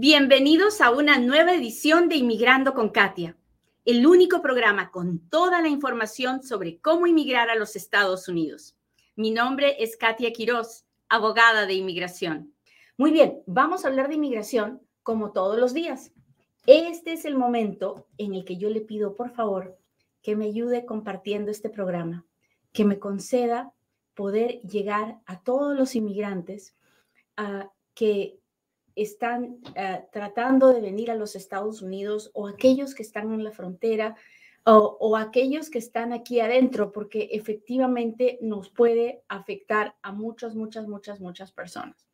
Bienvenidos a una nueva edición de Inmigrando con Katia, el único programa con toda la información sobre cómo inmigrar a los Estados Unidos. Mi nombre es Katia Quiroz, abogada de inmigración. Muy bien, vamos a hablar de inmigración como todos los días. Este es el momento en el que yo le pido, por favor, que me ayude compartiendo este programa, que me conceda poder llegar a todos los inmigrantes a que están eh, tratando de venir a los Estados Unidos o aquellos que están en la frontera o, aquellos que están aquí adentro, porque efectivamente nos puede afectar a muchas, muchas, muchas, muchas personas.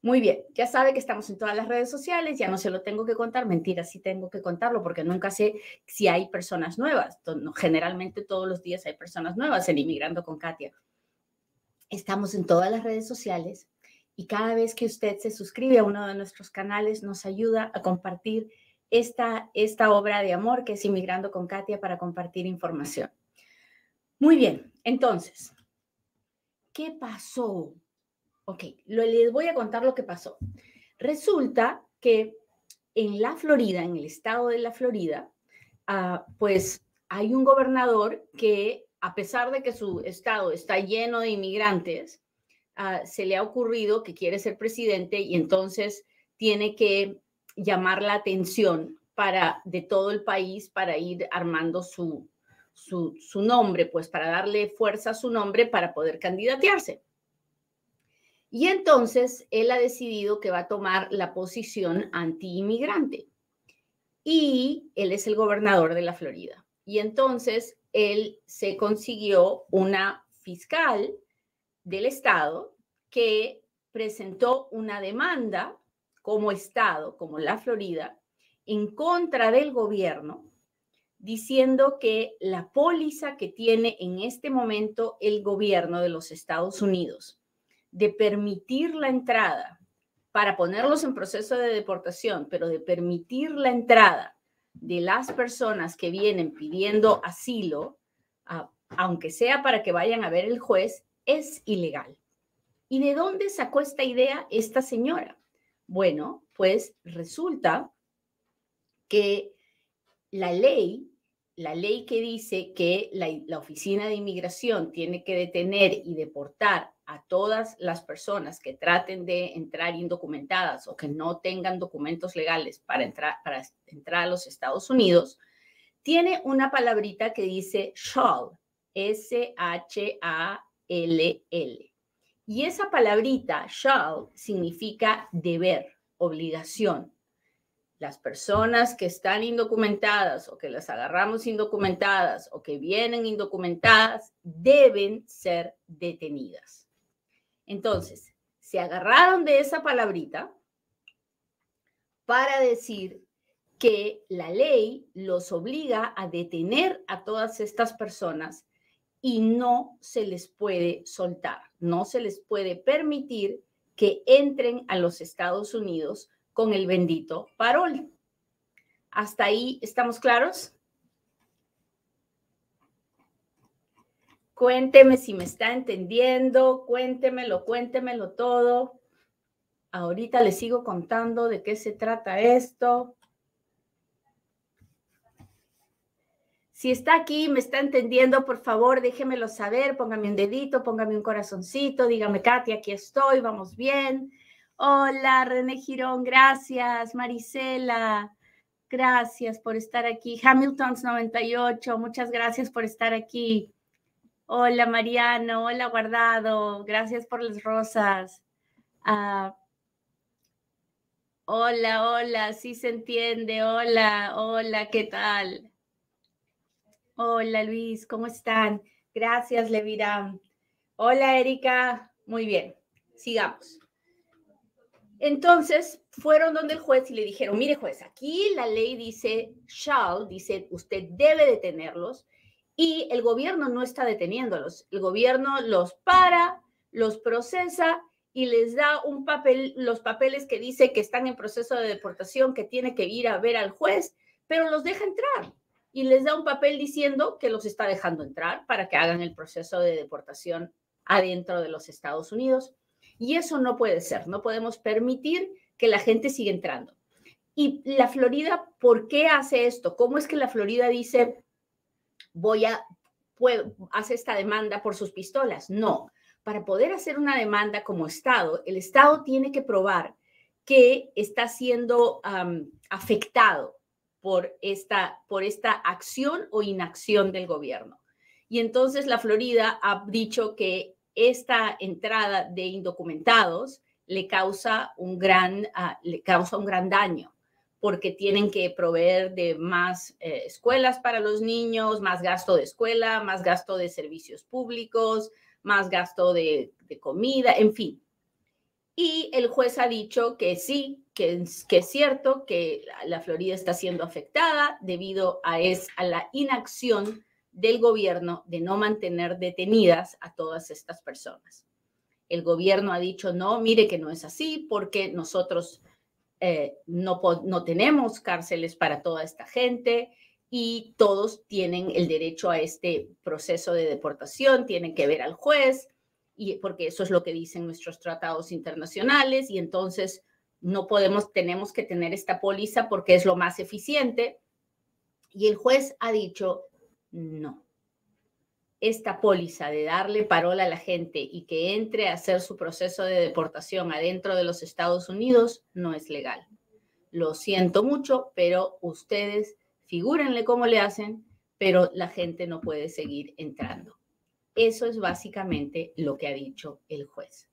Muy bien, ya sabe que estamos en todas las redes sociales, ya no se lo tengo que contar, mentira, sí tengo que contarlo porque nunca sé si hay personas nuevas. Generalmente todos los días hay personas nuevas en Inmigrando con Katia. Estamos en todas las redes sociales, y cada vez que usted se suscribe a uno de nuestros canales nos ayuda a compartir esta, esta obra de amor que es Inmigrando con Katia para compartir información. Muy bien, entonces, ¿qué pasó? Ok, les voy a contar lo que pasó. Resulta que en la Florida, en el estado de la Florida, ah, pues hay un gobernador que, a pesar de que su estado está lleno de inmigrantes, Ah, se le ha ocurrido que quiere ser presidente y entonces tiene que llamar la atención para, de todo el país para ir armando su, su, su nombre, pues para darle fuerza a su nombre para poder candidatearse. Y entonces él ha decidido que va a tomar la posición anti-inmigrante. Y él es el gobernador de la Florida. Y entonces él se consiguió una fiscal del Estado que presentó una demanda como Estado, como la Florida, en contra del gobierno, diciendo que la póliza que tiene en este momento el gobierno de los Estados Unidos de permitir la entrada para ponerlos en proceso de deportación, pero de permitir la entrada de las personas que vienen pidiendo asilo, aunque sea para que vayan a ver el juez, es ilegal. ¿Y de dónde sacó esta idea esta señora? Bueno, pues resulta que la ley, la ley que dice que la, Oficina de Inmigración tiene que detener y deportar a todas las personas que traten de entrar indocumentadas o que no tengan documentos legales para entrar, para entrar a los Estados Unidos, tiene una palabrita que dice shall, S-H-A-L-L. Y esa palabrita, shall, significa deber, obligación. Las personas que están indocumentadas o que las agarramos indocumentadas o que vienen indocumentadas deben ser detenidas. Entonces, se agarraron de esa palabrita para decir que la ley los obliga a detener a todas estas personas y no se les puede soltar, no se les puede permitir que entren a los Estados Unidos con el bendito parol. ¿Hasta ahí estamos claros? Cuénteme si me está entendiendo, cuéntemelo, cuéntemelo todo. Ahorita les sigo contando de qué se trata esto. Si está aquí, me está entendiendo, por favor, déjemelo saber, póngame un dedito, póngame un corazoncito, dígame, Katia, aquí estoy, vamos bien. Hola, René Girón, gracias. Marisela, gracias por estar aquí. Hamiltons 98, muchas gracias por estar aquí. Hola, Mariano, hola, Guardado, gracias por las rosas. Ah, hola, hola, sí se entiende, hola, hola, ¿qué tal? Hola Luis, ¿cómo están? Gracias, Levira. Hola Erika, muy bien, sigamos. Entonces fueron donde el juez y le dijeron, mire juez, aquí la ley dice shall, dice usted debe detenerlos y el gobierno no está deteniéndolos. El gobierno los para, los procesa y les da un papel, los papeles que dice que están en proceso de deportación, que tiene que ir a ver al juez, pero los deja entrar y les da un papel diciendo que los está dejando entrar para que hagan el proceso de deportación adentro de los Estados Unidos. Y eso no puede ser, no podemos permitir que la gente siga entrando. Y la Florida, ¿por qué hace esto? ¿Cómo es que la Florida dice, voy a, puedo, hace esta demanda por sus pistolas? No, para poder hacer una demanda como Estado, el Estado tiene que probar que está siendo afectado por esta, por esta acción o inacción del gobierno. Y entonces la Florida ha dicho que esta entrada de indocumentados le causa un gran, ah, le causa un gran daño porque tienen que proveer de más eh, escuelas para los niños, más gasto de escuela, más gasto de servicios públicos, más gasto de, comida, en fin. Y el juez ha dicho que sí, que, es cierto que la, Florida está siendo afectada debido a, es, a la inacción del gobierno de no mantener detenidas a todas estas personas. El gobierno ha dicho, no, mire que no es así porque nosotros eh, no, no tenemos cárceles para toda esta gente y todos tienen el derecho a este proceso de deportación, tienen que ver al juez, y porque eso es lo que dicen nuestros tratados internacionales, y entonces no podemos, tenemos que tener esta póliza porque es lo más eficiente. Y el juez ha dicho, no, esta póliza de darle parola a la gente y que entre a hacer su proceso de deportación adentro de los Estados Unidos no es legal. Lo siento mucho, pero ustedes figúrenle cómo le hacen, pero la gente no puede seguir entrando. Eso es básicamente lo que ha dicho el juez.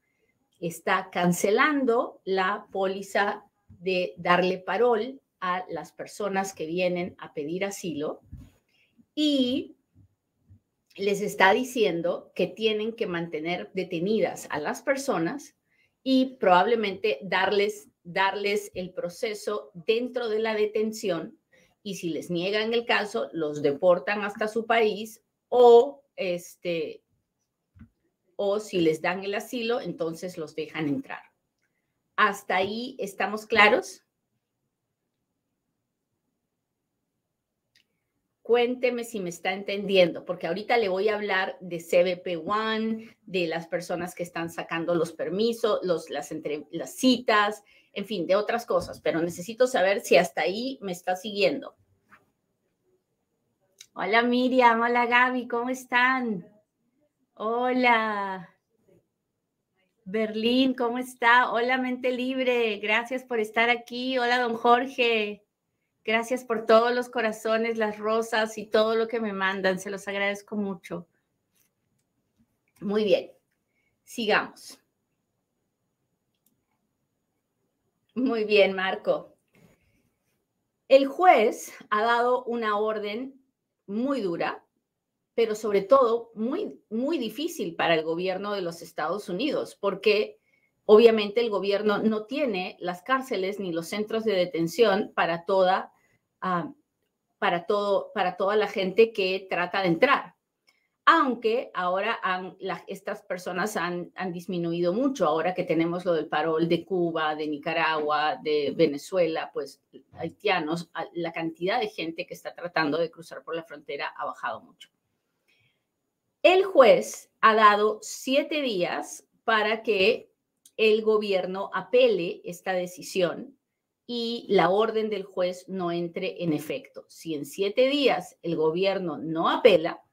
Está cancelando la póliza de darle parol a las personas que vienen a pedir asilo y les está diciendo que tienen que mantener detenidas a las personas y probablemente darles, darles el proceso dentro de la detención y si les niegan el caso, los deportan hasta su país o este o si les dan el asilo, entonces los dejan entrar. ¿Hasta ahí estamos claros? Cuénteme si me está entendiendo, porque ahorita le voy a hablar de CBP One, de las personas que están sacando los permisos, los, las, las citas, en fin, de otras cosas, pero necesito saber si hasta ahí me está siguiendo. Hola Miriam, hola Gaby, ¿cómo están? Hola. Berlín, ¿cómo está? Hola Mente Libre, gracias por estar aquí. Hola don Jorge. Gracias por todos los corazones, las rosas y todo lo que me mandan. Se los agradezco mucho. Muy bien, sigamos. Muy bien, Marco. El juez ha dado una orden muy dura, pero sobre todo muy, muy difícil para el gobierno de los Estados Unidos, porque Obviamente el gobierno no tiene las cárceles ni los centros de detención para toda, ah, para todo, para toda la gente que trata de entrar. Aunque ahora estas personas han, han, disminuido mucho, ahora que tenemos lo del parol de Cuba, de Nicaragua, de Venezuela, pues haitianos, la cantidad de gente que está tratando de cruzar por la frontera ha bajado mucho. El juez ha dado siete días para que el gobierno apele esta decisión y la orden del juez no entre en efecto. Si en siete días el gobierno no apela,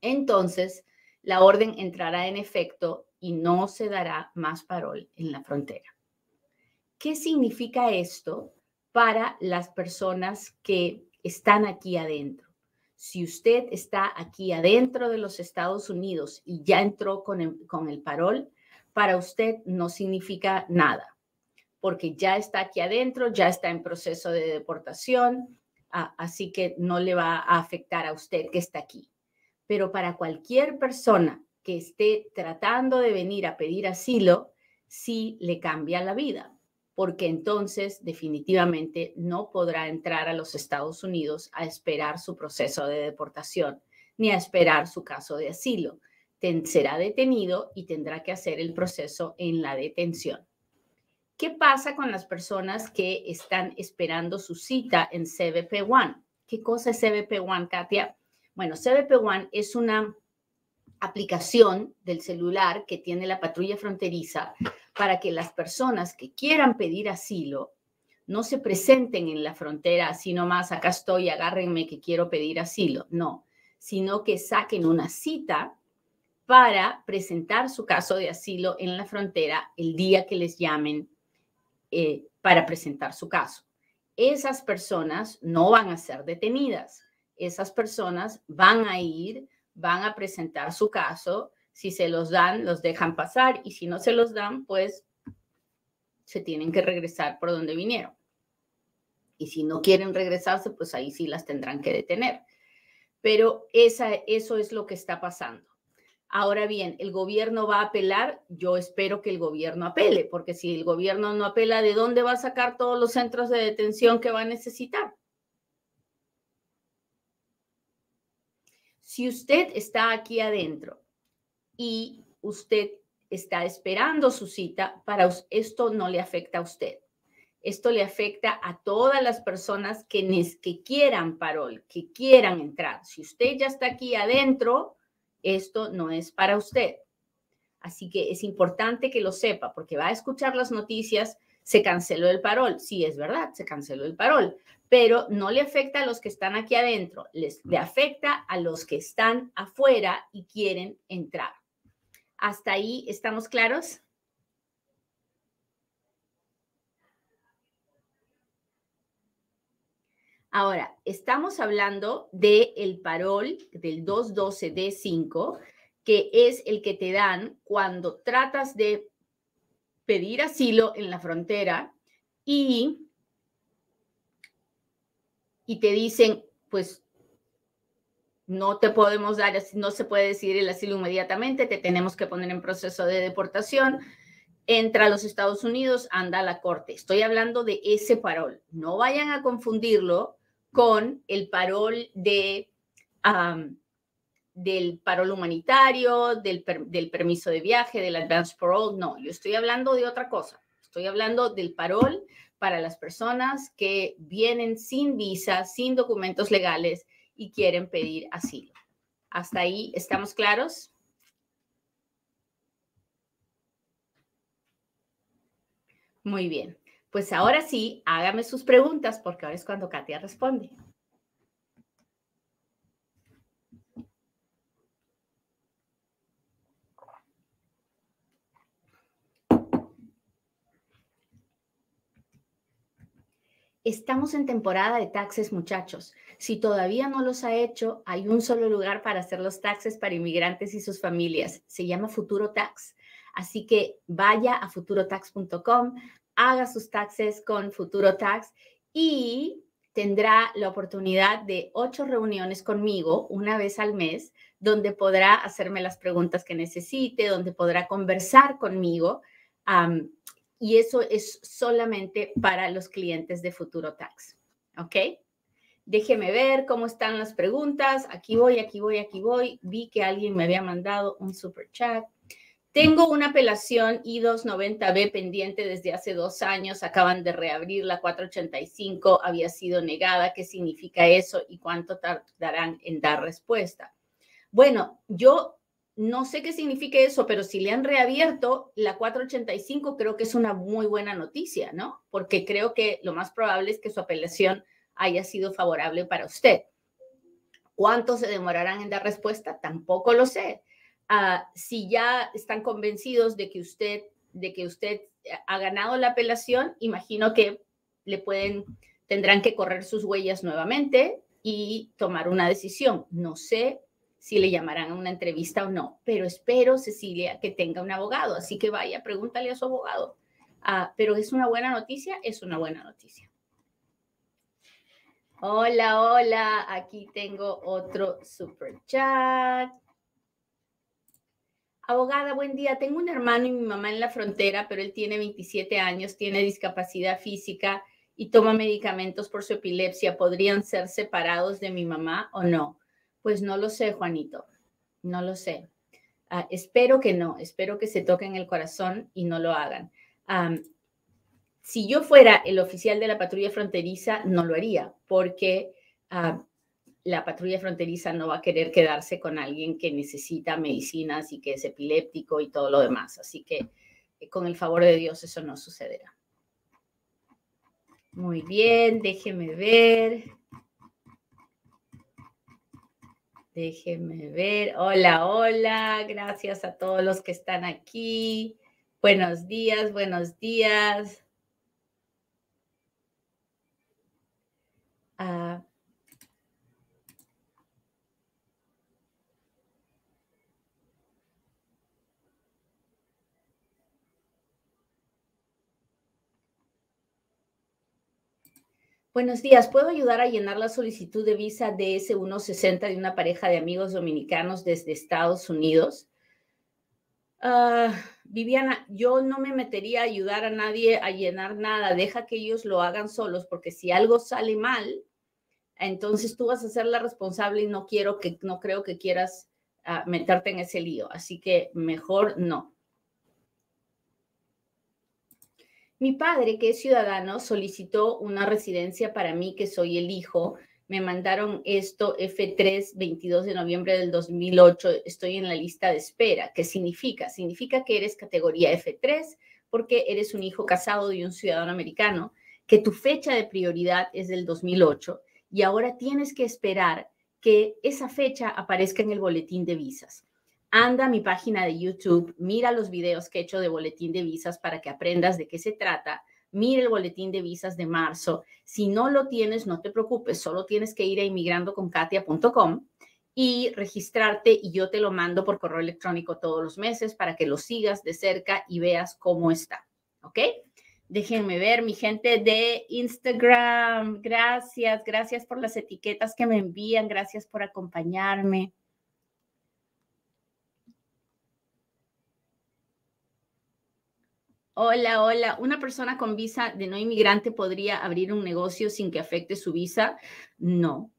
entonces la orden entrará en efecto y no se dará más parol en la frontera. ¿Qué significa esto para las personas que están aquí adentro? Si usted está aquí adentro de los Estados Unidos y ya entró con el, con el parol, para usted no significa nada, porque ya está aquí adentro, ya está en proceso de deportación, así que no le va a afectar a usted que está aquí. Pero para cualquier persona que esté tratando de venir a pedir asilo, sí le cambia la vida, porque entonces definitivamente no podrá entrar a los Estados Unidos a esperar su proceso de deportación ni a esperar su caso de asilo será detenido y tendrá que hacer el proceso en la detención. ¿Qué pasa con las personas que están esperando su cita en CBP One? ¿Qué cosa es CBP One, Katia? Bueno, CBP One es una aplicación del celular que tiene la patrulla fronteriza para que las personas que quieran pedir asilo no se presenten en la frontera así nomás, acá estoy, agárrenme que quiero pedir asilo. No, sino que saquen una cita para presentar su caso de asilo en la frontera el día que les llamen eh, para presentar su caso. Esas personas no van a ser detenidas. Esas personas van a ir, van a presentar su caso. Si se los dan, los dejan pasar y si no se los dan, pues se tienen que regresar por donde vinieron. Y si no quieren regresarse, pues ahí sí las tendrán que detener. Pero esa, eso es lo que está pasando. Ahora bien, ¿el gobierno va a apelar? Yo espero que el gobierno apele, porque si el gobierno no apela, ¿de dónde va a sacar todos los centros de detención que va a necesitar? Si usted está aquí adentro y usted está esperando su cita, para esto no le afecta a usted. Esto le afecta a todas las personas que, que quieran parol, que quieran entrar. Si usted ya está aquí adentro, esto no es para usted. Así que es importante que lo sepa porque va a escuchar las noticias, se canceló el parol. Sí, es verdad, se canceló el parol, pero no le afecta a los que están aquí adentro, les, le afecta a los que están afuera y quieren entrar. ¿Hasta ahí estamos claros? Ahora, estamos hablando del el parol del 212D5, que es el que te dan cuando tratas de pedir asilo en la frontera y, y te dicen, pues no te podemos dar, no se puede decidir el asilo inmediatamente, te tenemos que poner en proceso de deportación, entra a los Estados Unidos, anda a la corte. Estoy hablando de ese parol. No vayan a confundirlo con el parol de, del parol humanitario, del, del, permiso de viaje, del advance parole. No, yo estoy hablando de otra cosa. Estoy hablando del parol para las personas que vienen sin visa, sin documentos legales y quieren pedir asilo. ¿Hasta ahí estamos claros? Muy bien. Pues ahora sí, hágame sus preguntas porque ahora es cuando Katia responde. Estamos en temporada de taxes, muchachos. Si todavía no los ha hecho, hay un solo lugar para hacer los taxes para inmigrantes y sus familias. Se llama Futuro Tax. Así que vaya a futurotax.com, haga sus taxes con Futuro Tax y tendrá la oportunidad de ocho reuniones conmigo una vez al mes, donde podrá hacerme las preguntas que necesite, donde podrá conversar conmigo. Y eso es solamente para los clientes de Futuro Tax. ¿Ok? Déjeme ver cómo están las preguntas. Aquí voy, aquí voy, aquí voy. Vi que alguien me había mandado un super chat. Tengo una apelación I-290B pendiente desde hace dos años. Acaban de reabrir la 485. Había sido negada. ¿Qué significa eso y cuánto tardarán en dar respuesta? Bueno, yo no sé qué significa eso, pero si le han reabierto la 485, creo que es una muy buena noticia, ¿no? Porque creo que lo más probable es que su apelación haya sido favorable para usted. ¿Cuánto se demorarán en dar respuesta? Tampoco lo sé Ah, si ya están convencidos de que usted, de que usted ha ganado la apelación, imagino que le pueden, tendrán que correr sus huellas nuevamente y tomar una decisión. No sé si le llamarán a una entrevista o no, pero espero, Cecilia, que tenga un abogado. Así que vaya, pregúntale a su abogado. Ah, pero es una buena noticia, es una buena noticia. Hola, hola, aquí tengo otro super chat. Abogada, buen día. Tengo un hermano y mi mamá en la frontera, pero él tiene 27 años, tiene discapacidad física y toma medicamentos por su epilepsia. ¿Podrían ser separados de mi mamá o no? Pues no lo sé, Juanito. No lo sé. Ah, espero que no. Espero que se toquen el corazón y no lo hagan. si yo fuera el oficial de la patrulla fronteriza, no lo haría, porque ah, la patrulla fronteriza no va a querer quedarse con alguien que necesita medicinas y que es epiléptico y todo lo demás. Así que eh, con el favor de Dios eso no sucederá. Muy bien, déjeme ver. Déjeme ver. Hola, hola. Gracias a todos los que están aquí. Buenos días, buenos días. Ah, Buenos días, ¿puedo ayudar a llenar la solicitud de visa DS-160 de una pareja de amigos dominicanos desde Estados Unidos? Ah, Viviana, yo no me metería a ayudar a nadie a llenar nada, deja que ellos lo hagan solos, porque si algo sale mal, entonces tú vas a ser la responsable y no quiero que, no creo que quieras ah, meterte en ese lío, así que mejor no. Mi padre, que es ciudadano, solicitó una residencia para mí, que soy el hijo. Me mandaron esto F3, 22 de noviembre del 2008. Estoy en la lista de espera. ¿Qué significa? Significa que eres categoría F3 porque eres un hijo casado de un ciudadano americano, que tu fecha de prioridad es del 2008 y ahora tienes que esperar que esa fecha aparezca en el boletín de visas anda a mi página de YouTube, mira los videos que he hecho de boletín de visas para que aprendas de qué se trata. Mira el boletín de visas de marzo. Si no lo tienes, no te preocupes, solo tienes que ir a inmigrandoconkatia.com y registrarte y yo te lo mando por correo electrónico todos los meses para que lo sigas de cerca y veas cómo está. ¿Ok? Déjenme ver, mi gente de Instagram. Gracias, gracias por las etiquetas que me envían, gracias por acompañarme. Hola, hola. ¿Una persona con visa de no inmigrante podría abrir un negocio sin que afecte su visa? No.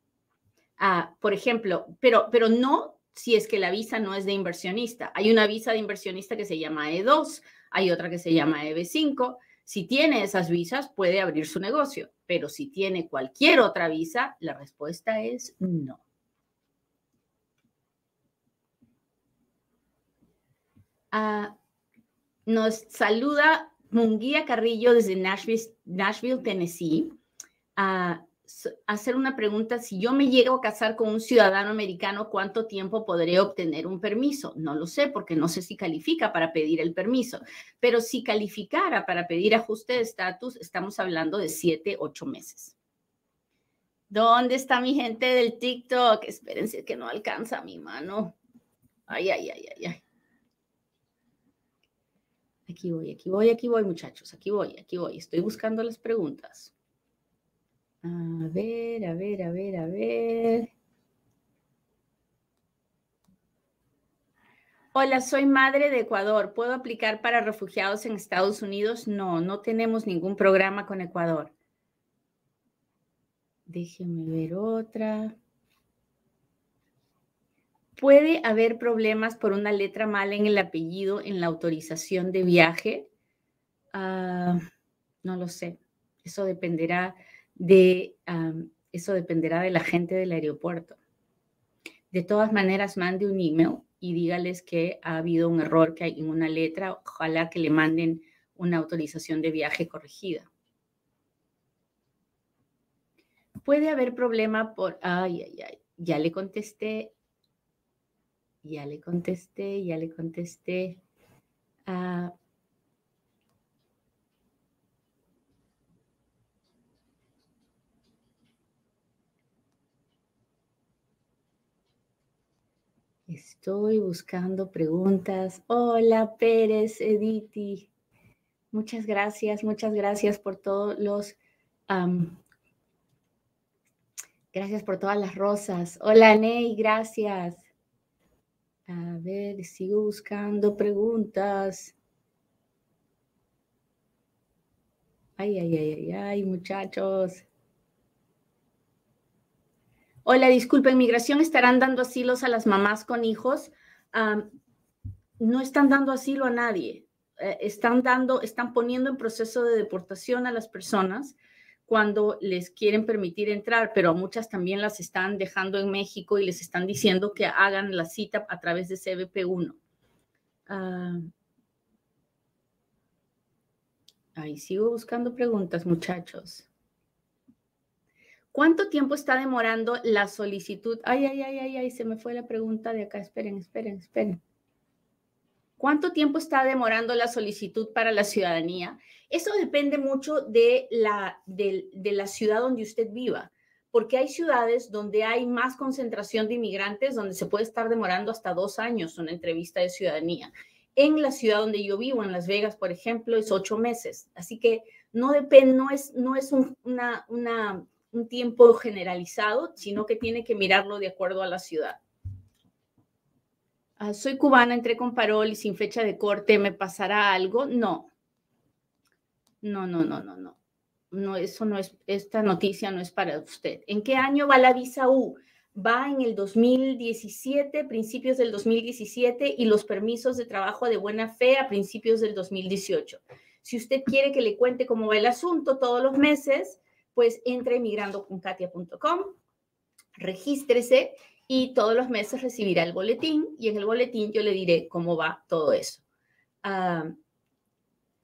Ah, por ejemplo, pero, pero no si es que la visa no es de inversionista. Hay una visa de inversionista que se llama E2, hay otra que se llama EB5. Si tiene esas visas, puede abrir su negocio, pero si tiene cualquier otra visa, la respuesta es no. Ah, nos saluda Munguía Carrillo desde Nashville, Tennessee, a hacer una pregunta. Si yo me llego a casar con un ciudadano americano, ¿cuánto tiempo podré obtener un permiso? No lo sé porque no sé si califica para pedir el permiso, pero si calificara para pedir ajuste de estatus, estamos hablando de siete, ocho meses. ¿Dónde está mi gente del TikTok? Espérense que no alcanza mi mano. Ay, ay, ay, ay, ay. Aquí voy, aquí voy, aquí voy, muchachos. Aquí voy, aquí voy. Estoy buscando las preguntas. A ver, a ver, a ver, a ver. Hola, soy madre de Ecuador. ¿Puedo aplicar para refugiados en Estados Unidos? No, no tenemos ningún programa con Ecuador. Déjenme ver otra. ¿Puede haber problemas por una letra mala en el apellido en la autorización de viaje? Ah, no lo sé. Eso dependerá de, eso dependerá de la gente del aeropuerto. De todas maneras, mande un email y dígales que ha habido un error que hay en una letra. Ojalá que le manden una autorización de viaje corregida. Puede haber problema por, ay, ay, ay, ya le contesté ya le contesté, ya le contesté. Ah, estoy buscando preguntas. Hola, Pérez, Editi. Muchas gracias, muchas gracias por todos los... gracias por todas las rosas. Hola, Ney, gracias. A ver, sigo buscando preguntas. Ay, ay, ay, ay, ay, muchachos. Hola, disculpa, ¿inmigración estarán dando asilos a las mamás con hijos? no están dando asilo a nadie. Eh, están dando, están poniendo en proceso de deportación a las personas cuando les quieren permitir entrar, pero a muchas también las están dejando en México y les están diciendo que hagan la cita a través de CBP1. Ah, ahí sigo buscando preguntas, muchachos. ¿Cuánto tiempo está demorando la solicitud? Ay, ay, ay, ay, ay, se me fue la pregunta de acá. Esperen, esperen, esperen. ¿Cuánto tiempo está demorando la solicitud para la ciudadanía? Eso depende mucho de la, de, la ciudad donde usted viva, porque hay ciudades donde hay más concentración de inmigrantes, donde se puede estar demorando hasta dos años una entrevista de ciudadanía. En la ciudad donde yo vivo, en Las Vegas, por ejemplo, es ocho meses. Así que no depende, no es, no es una, un tiempo generalizado, sino que tiene que mirarlo de acuerdo a la ciudad. Ah, soy cubana, entré con parol y sin fecha de corte, ¿me pasará algo? No. No, no, no, no, no. No, eso no es, esta noticia no es para usted. ¿En qué año va la visa U? Va en el 2017, principios del 2017, y los permisos de trabajo de buena fe a principios del 2018. Si usted quiere que le cuente cómo va el asunto todos los meses, pues entre migrandoconkatia.com, regístrese y todos los meses recibirá el boletín y en el boletín yo le diré cómo va todo eso. Ah,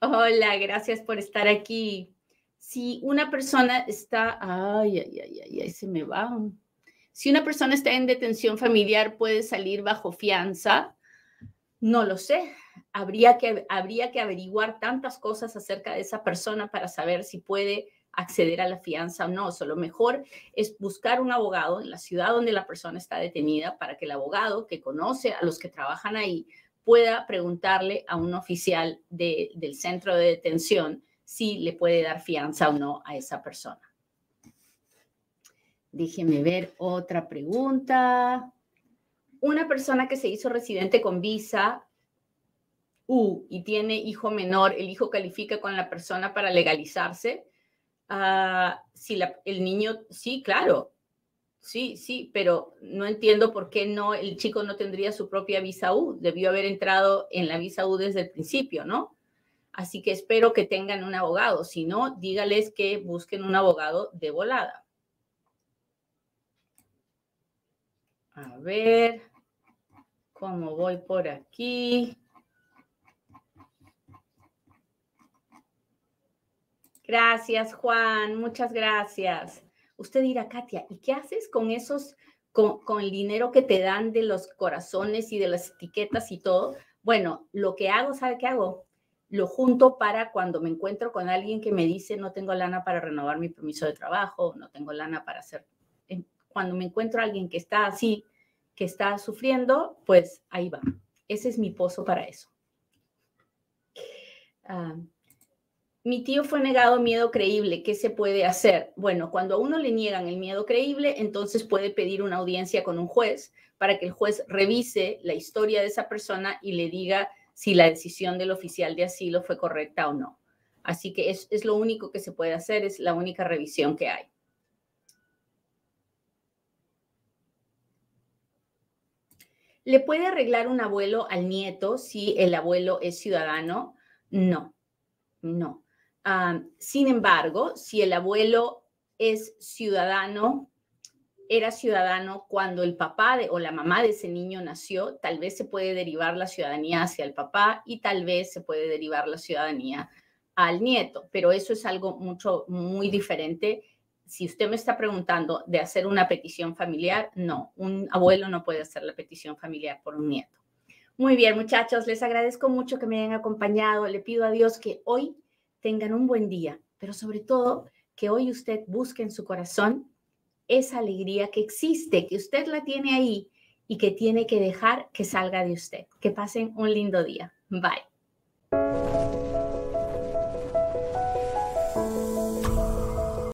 hola, gracias por estar aquí. Si una persona está, ay, ay, ay, ay, ay, se me va. Si una persona está en detención familiar, puede salir bajo fianza. No lo sé. Habría que, habría que averiguar tantas cosas acerca de esa persona para saber si puede acceder a la fianza o no. So, lo mejor es buscar un abogado en la ciudad donde la persona está detenida para que el abogado que conoce a los que trabajan ahí pueda preguntarle a un oficial del centro de detención si le puede dar fianza o no a esa persona. Déjeme ver otra pregunta. Una persona que se hizo residente con visa U y tiene hijo menor, ¿el hijo califica con la persona para legalizarse? Ah, si el niño, sí, claro, sí, sí, pero no entiendo por qué no, el chico no tendría su propia visa U, debió haber entrado en la visa U desde el principio, ¿no? Así que espero que tengan un abogado, si no, dígales que busquen un abogado de volada. A ver, ¿cómo voy por aquí? Gracias, Juan. Muchas gracias. Usted dirá, Katia, ¿y qué haces con esos, con, el dinero que te dan de los corazones y de las etiquetas y todo? Bueno, lo que hago, ¿sabe qué hago? Lo junto para cuando me encuentro con alguien que me dice, no tengo lana para renovar mi permiso de trabajo, no tengo lana para hacer. Cuando me encuentro a alguien que está así, que está sufriendo, pues ahí va. Ese es mi pozo para eso. Ah, mi tío fue negado miedo creíble. ¿Qué se puede hacer? Bueno, cuando a uno le niegan el miedo creíble, entonces puede pedir una audiencia con un juez para que el juez revise la historia de esa persona y le diga si la decisión del oficial de asilo fue correcta o no. Así que es, es lo único que se puede hacer, es la única revisión que hay. ¿Le puede arreglar un abuelo al nieto si el abuelo es ciudadano? No, no sin embargo, si el abuelo es ciudadano, era ciudadano cuando el papá o la mamá de ese niño nació, tal vez se puede derivar la ciudadanía hacia el papá y tal vez se puede derivar la ciudadanía al nieto, pero eso es algo mucho, muy diferente. Si usted me está preguntando de hacer una petición familiar, no, un abuelo no puede hacer la petición familiar por un nieto. Muy bien, muchachos, les agradezco mucho que me hayan acompañado. Le pido a Dios que hoy tengan un buen día, pero sobre todo que hoy usted busque en su corazón esa alegría que existe, que usted la tiene ahí y que tiene que dejar que salga de usted. Que pasen un lindo día. Bye.